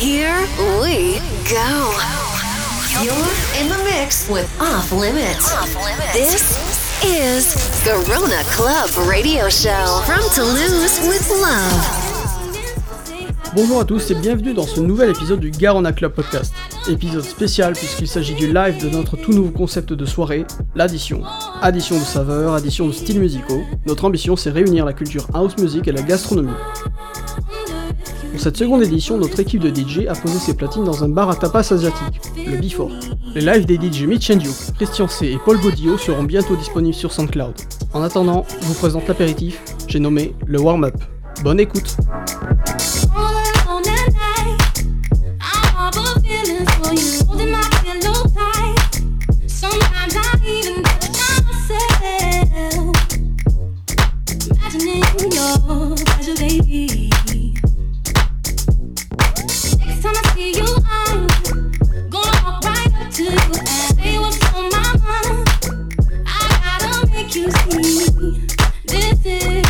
Here we go. You're in the mix with Off Limits. This is Corona Club Radio Show from Toulouse with Love. Bonjour à tous et bienvenue dans ce nouvel épisode du Garona Club Podcast. Épisode spécial puisqu'il s'agit du live de notre tout nouveau concept de soirée, l'addition. Addition de saveurs, addition de styles musicaux. Notre ambition c'est réunir la culture house music et la gastronomie. Pour cette seconde édition, notre équipe de DJ a posé ses platines dans un bar à tapas asiatique, le Before. Les lives des DJ Mitch and Duke, Christian C et Paul Godillot seront bientôt disponibles sur SoundCloud. En attendant, je vous présente l'apéritif, j'ai nommé le warm-up. Bonne écoute this.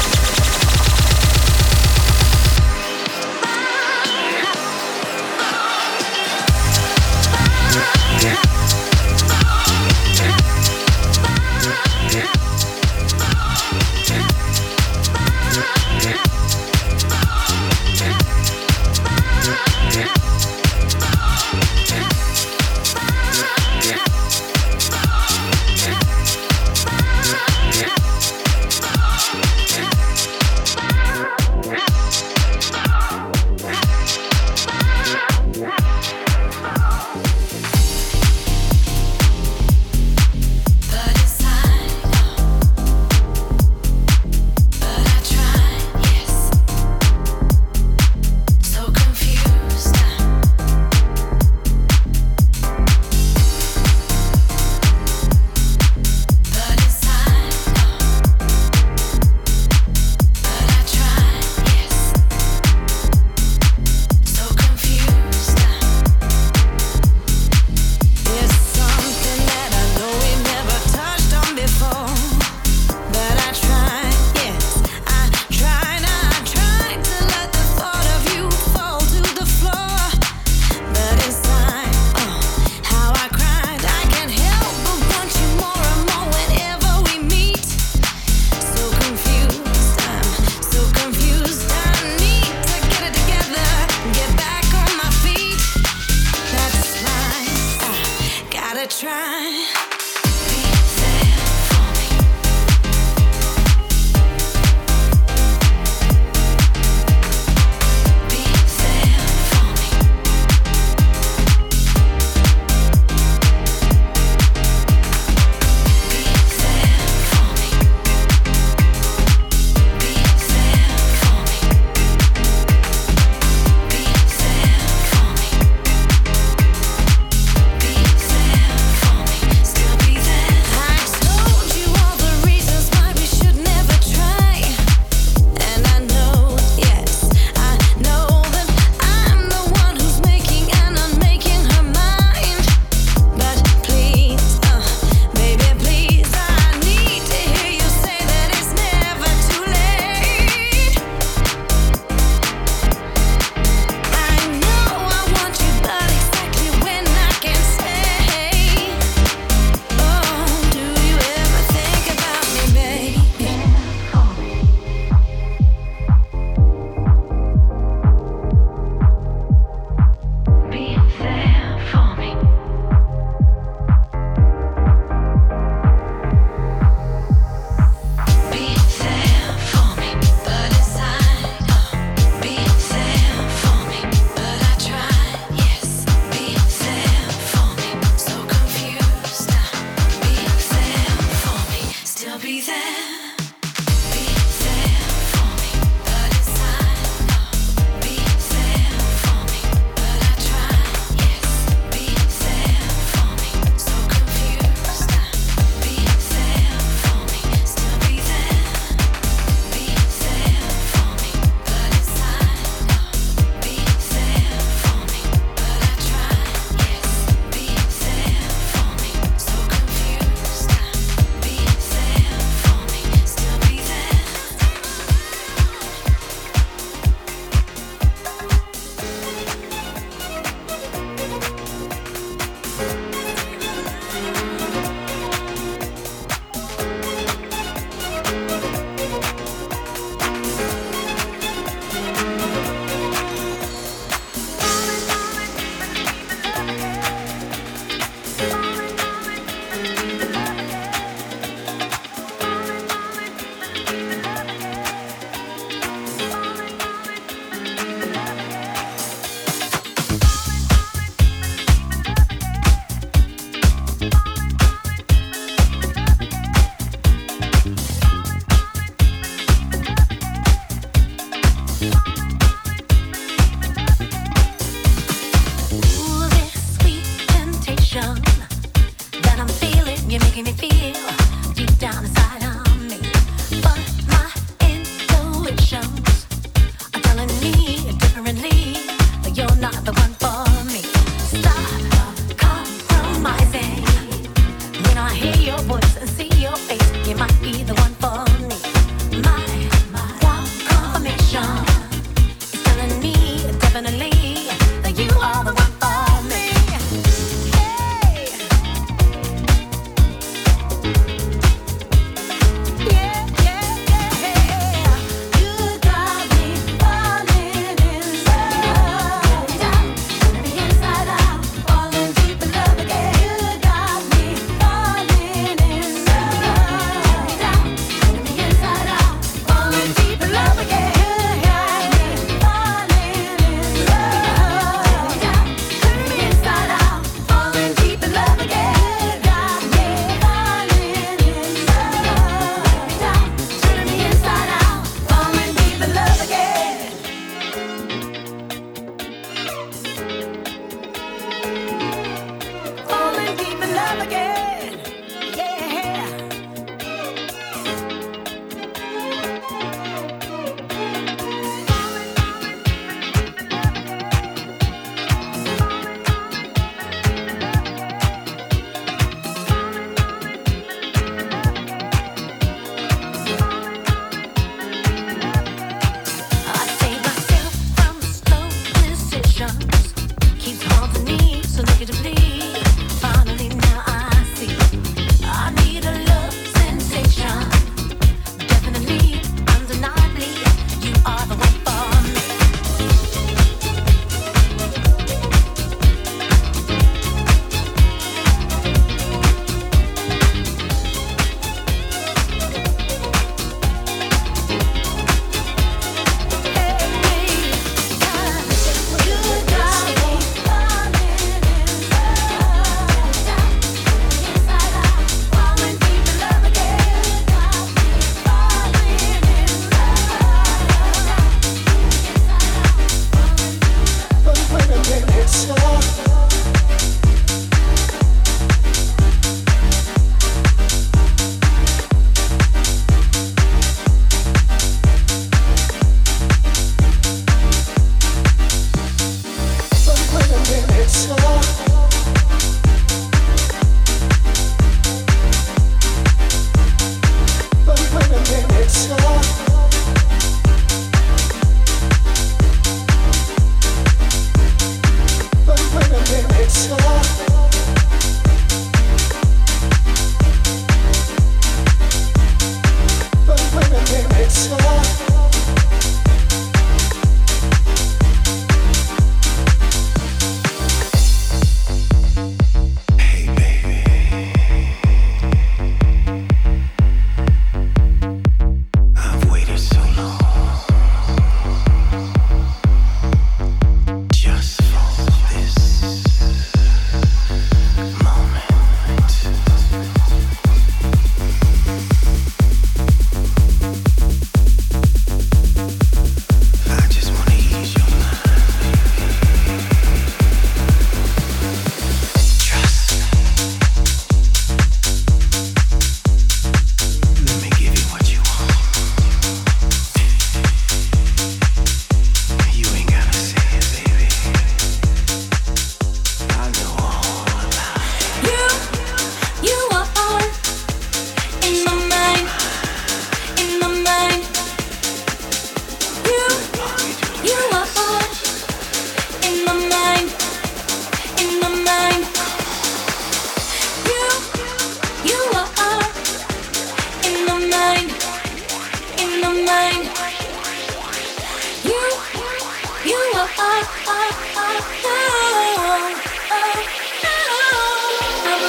I'm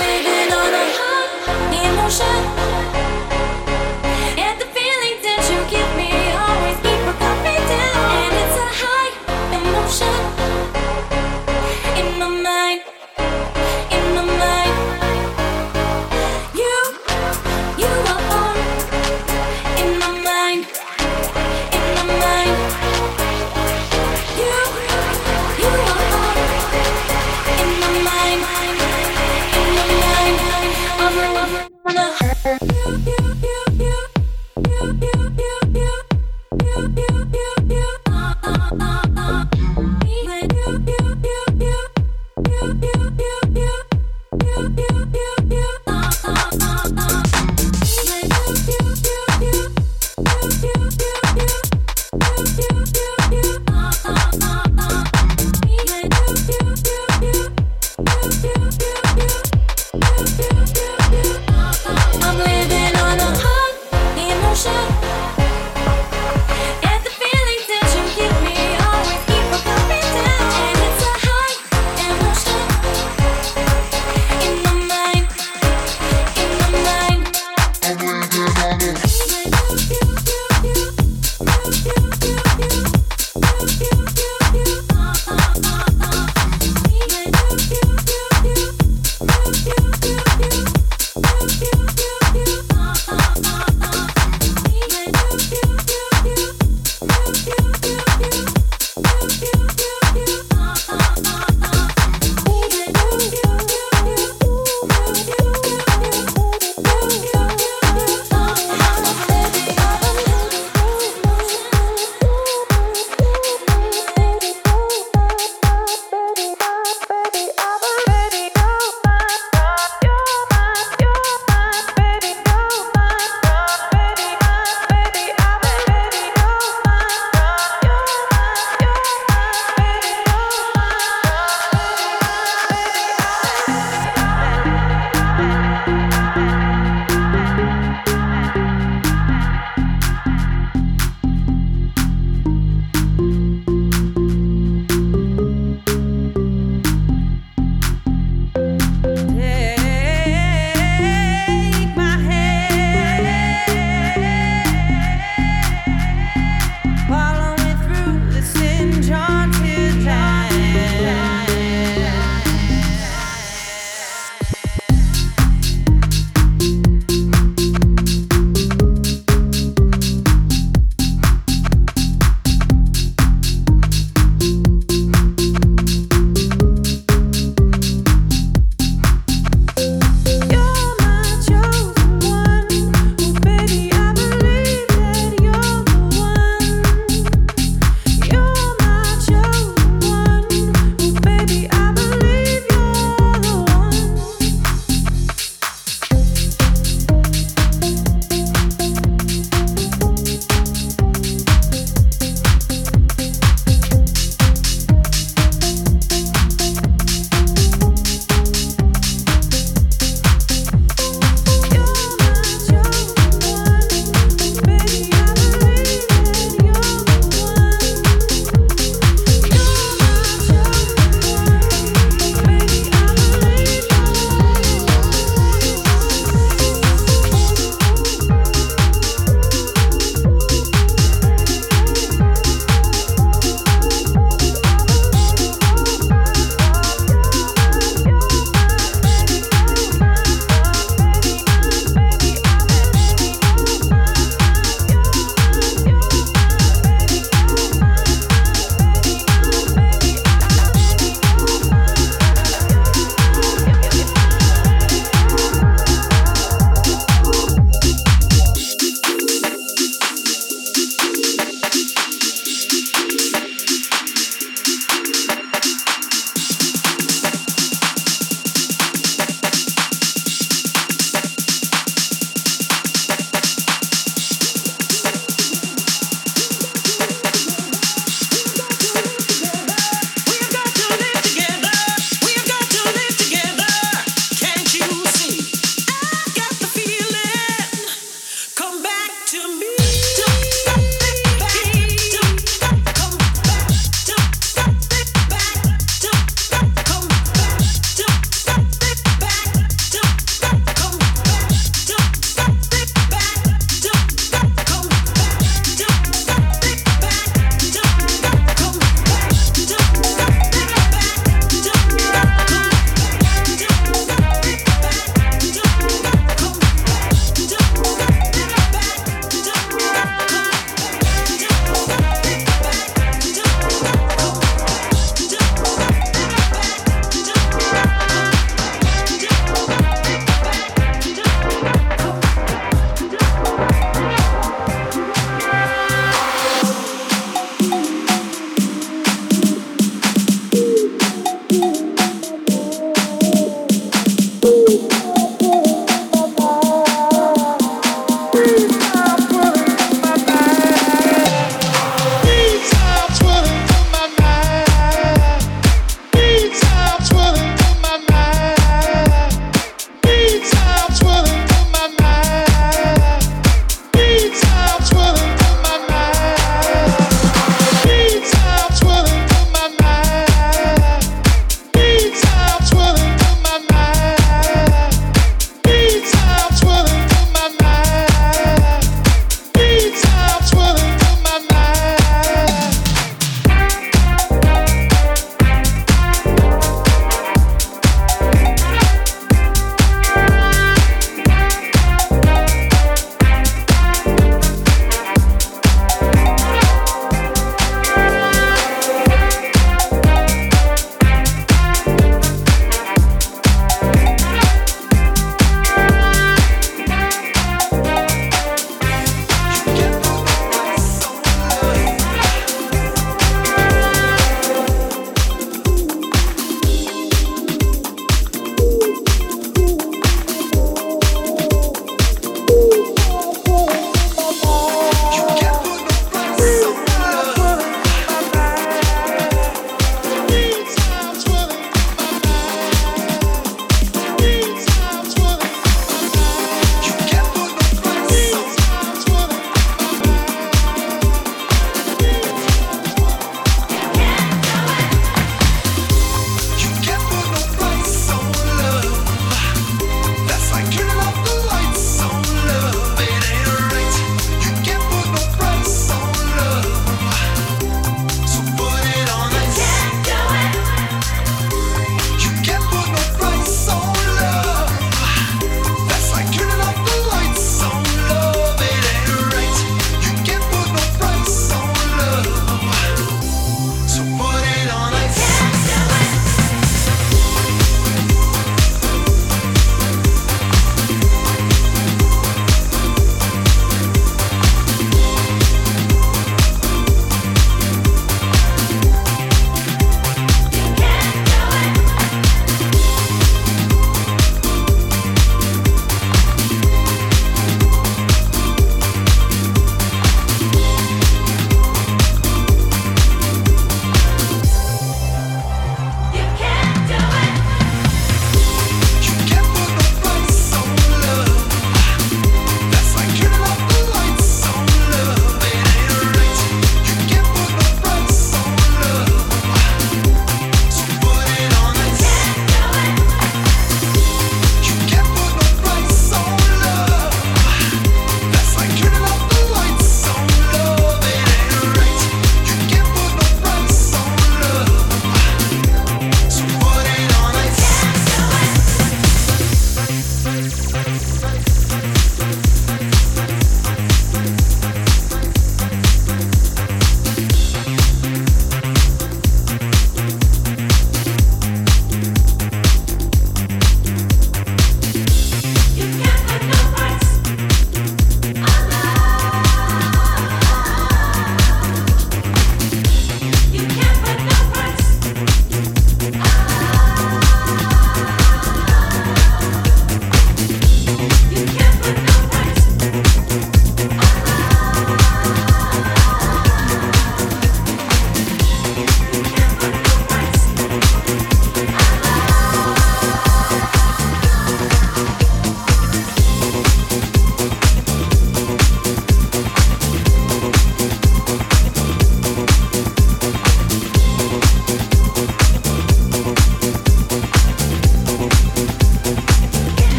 living on a high emotion.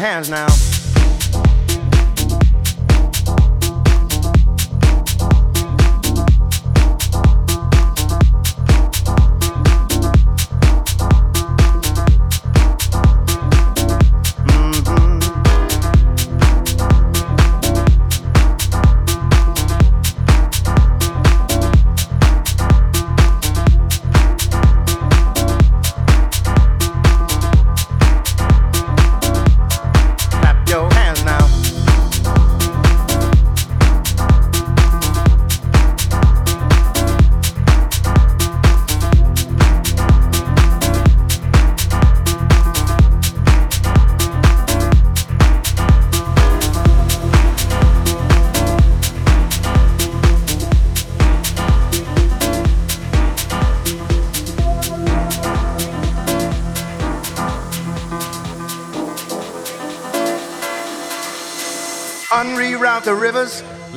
Hands now.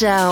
Show.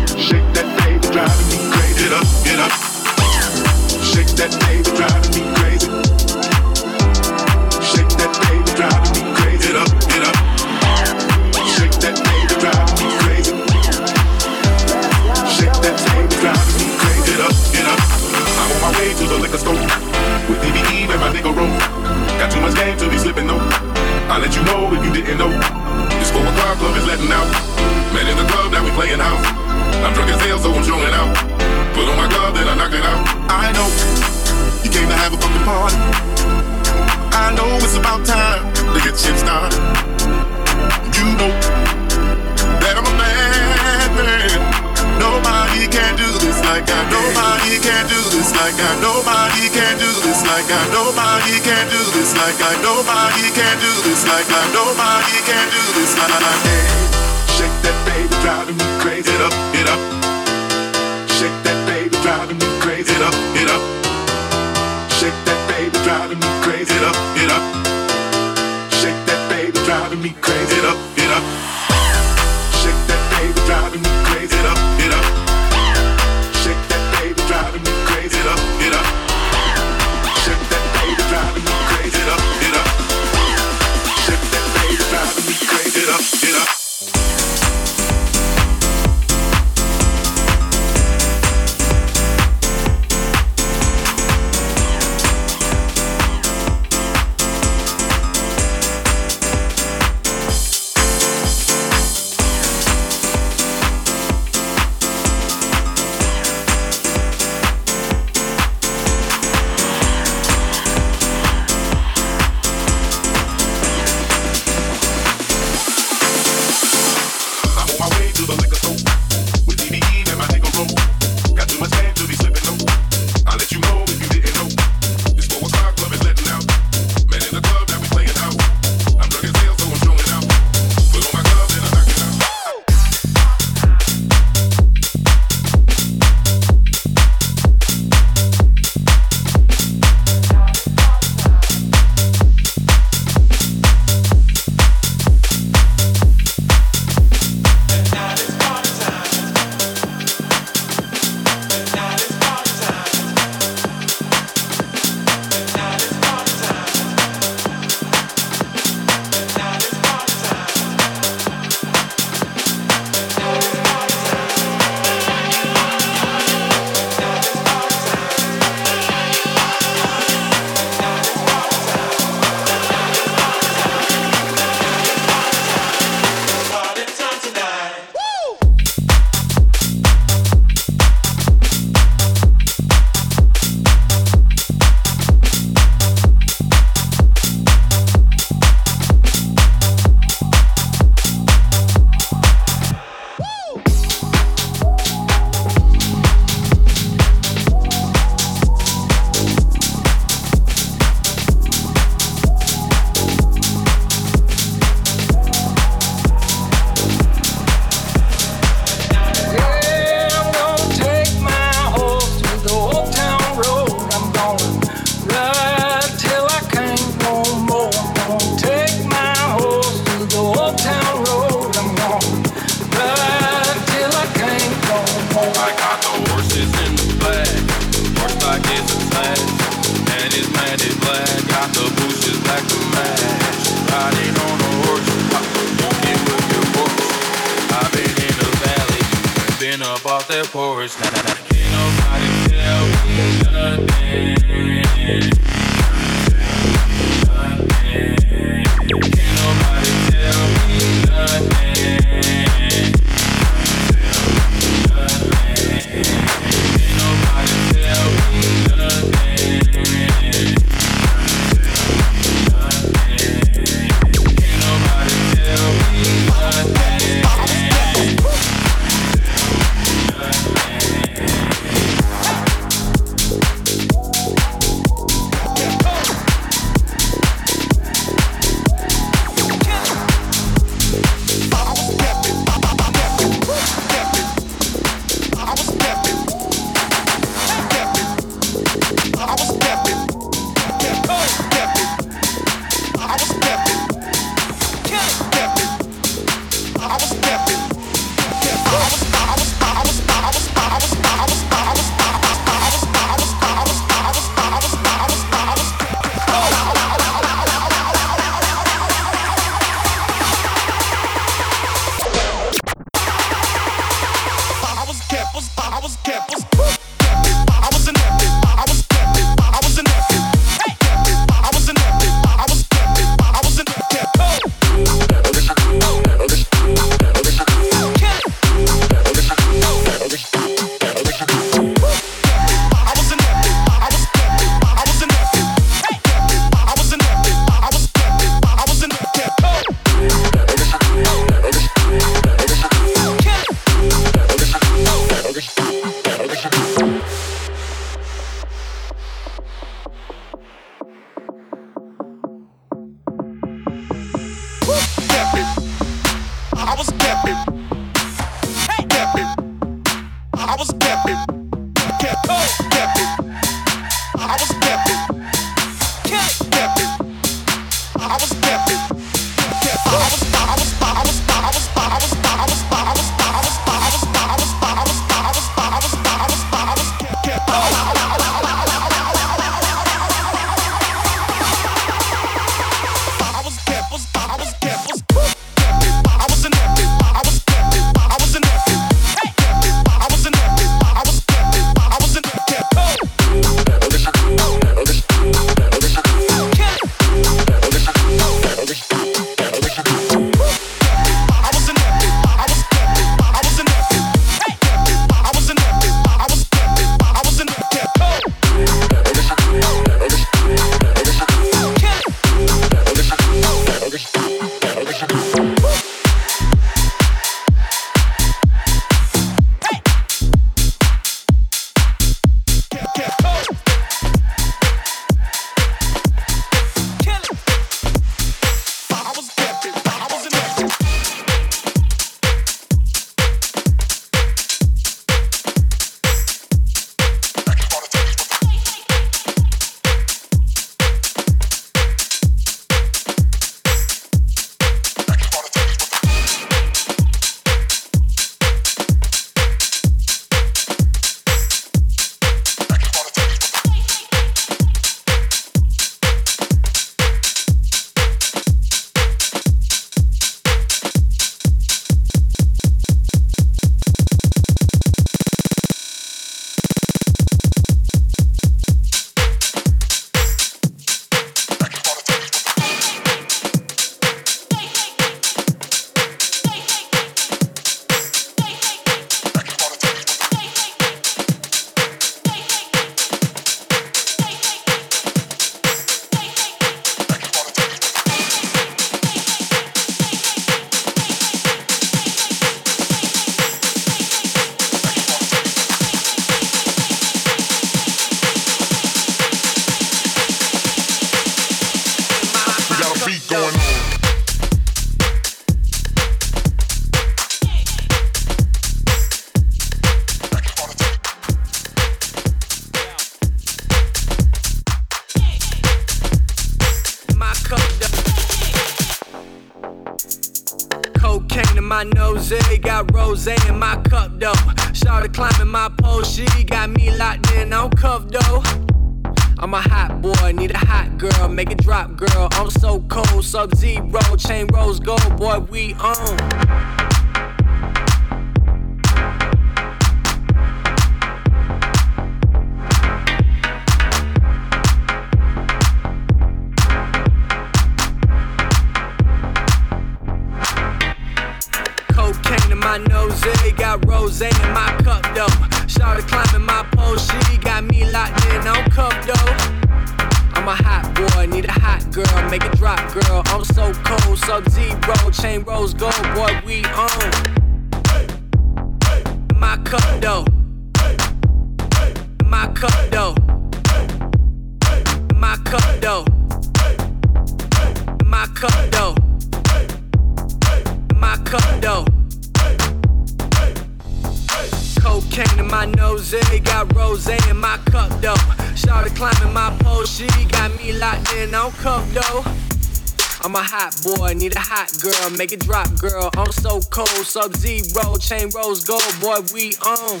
make it drop, girl. I'm so cold, sub zero, chain rose gold, boy, we own.